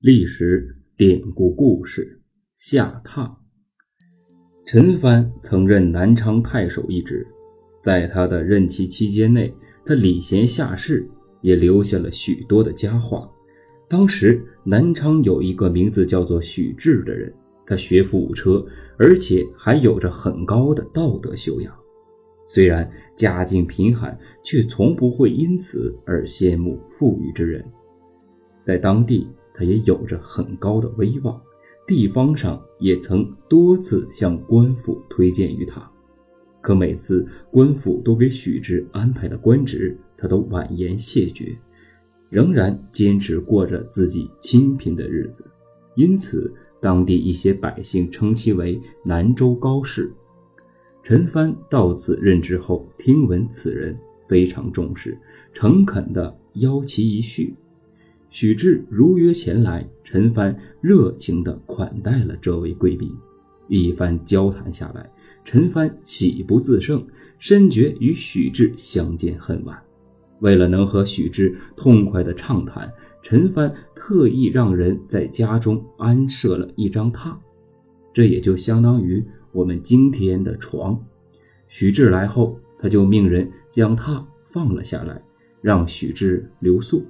历史典故故事：下榻。陈蕃曾任南昌太守一职，在他的任期期间内，他礼贤下士，也留下了许多的佳话。当时南昌有一个名字叫做许志的人，他学富五车，而且还有着很高的道德修养。虽然家境贫寒，却从不会因此而羡慕富裕之人，在当地。他也有着很高的威望，地方上也曾多次向官府推荐于他，可每次官府都给许之安排的官职，他都婉言谢绝，仍然坚持过着自己清贫的日子，因此当地一些百姓称其为南州高士。陈蕃到此任职后，听闻此人非常重视，诚恳地邀其一叙。许志如约前来，陈帆热情地款待了这位贵宾。一番交谈下来，陈帆喜不自胜，深觉与许志相见恨晚。为了能和许志痛快地畅谈，陈帆特意让人在家中安设了一张榻，这也就相当于我们今天的床。许志来后，他就命人将榻放了下来，让许志留宿。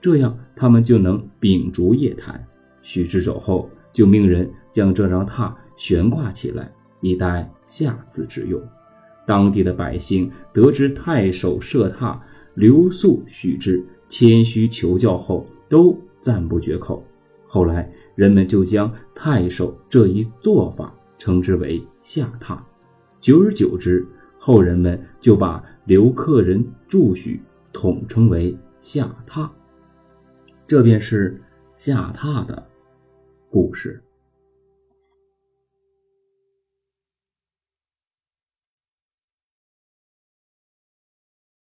这样，他们就能秉烛夜谈。许之走后，就命人将这张榻悬挂起来，以待下次之用。当地的百姓得知太守设榻留宿许之，谦虚求教后，都赞不绝口。后来，人们就将太守这一做法称之为下榻。久而久之，后人们就把留客人住许统称为下榻。这便是下榻的故事。